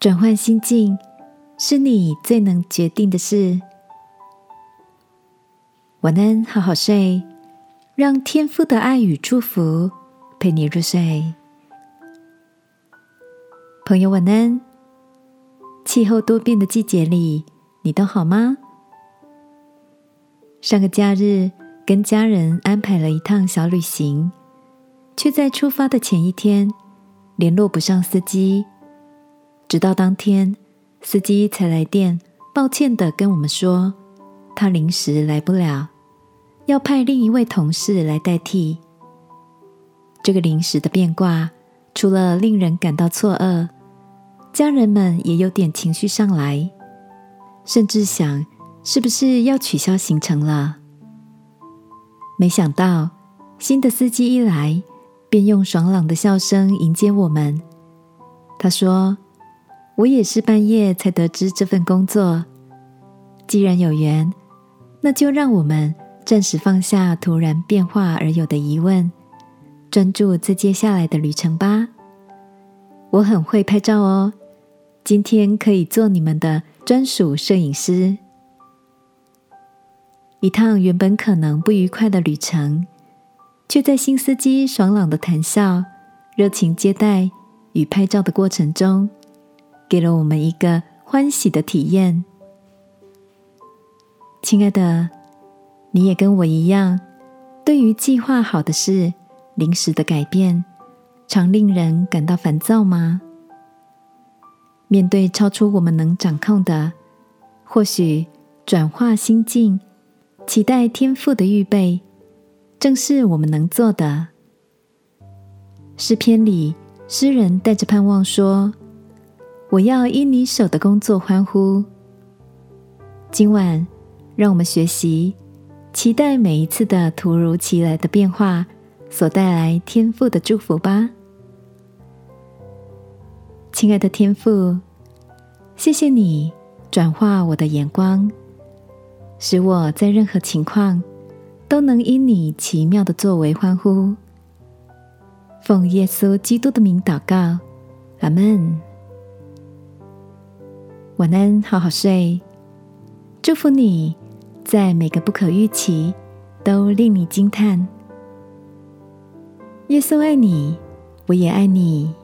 转换心境是你最能决定的事。晚安，好好睡，让天父的爱与祝福陪你入睡。朋友，晚安。气候多变的季节里，你都好吗？上个假日跟家人安排了一趟小旅行，却在出发的前一天联络不上司机，直到当天司机才来电，抱歉的跟我们说他临时来不了，要派另一位同事来代替。这个临时的变卦，除了令人感到错愕。家人们也有点情绪上来，甚至想是不是要取消行程了。没想到新的司机一来，便用爽朗的笑声迎接我们。他说：“我也是半夜才得知这份工作，既然有缘，那就让我们暂时放下突然变化而有的疑问，专注在接下来的旅程吧。我很会拍照哦。”今天可以做你们的专属摄影师。一趟原本可能不愉快的旅程，却在新司机爽朗的谈笑、热情接待与拍照的过程中，给了我们一个欢喜的体验。亲爱的，你也跟我一样，对于计划好的事临时的改变，常令人感到烦躁吗？面对超出我们能掌控的，或许转化心境，期待天赋的预备，正是我们能做的。诗篇里，诗人带着盼望说：“我要因你手的工作欢呼。”今晚，让我们学习，期待每一次的突如其来的变化所带来天赋的祝福吧。亲爱的天赋，谢谢你转化我的眼光，使我在任何情况都能因你奇妙的作为欢呼。奉耶稣基督的名祷告，阿门。晚安，好好睡。祝福你在每个不可预期都令你惊叹。耶稣爱你，我也爱你。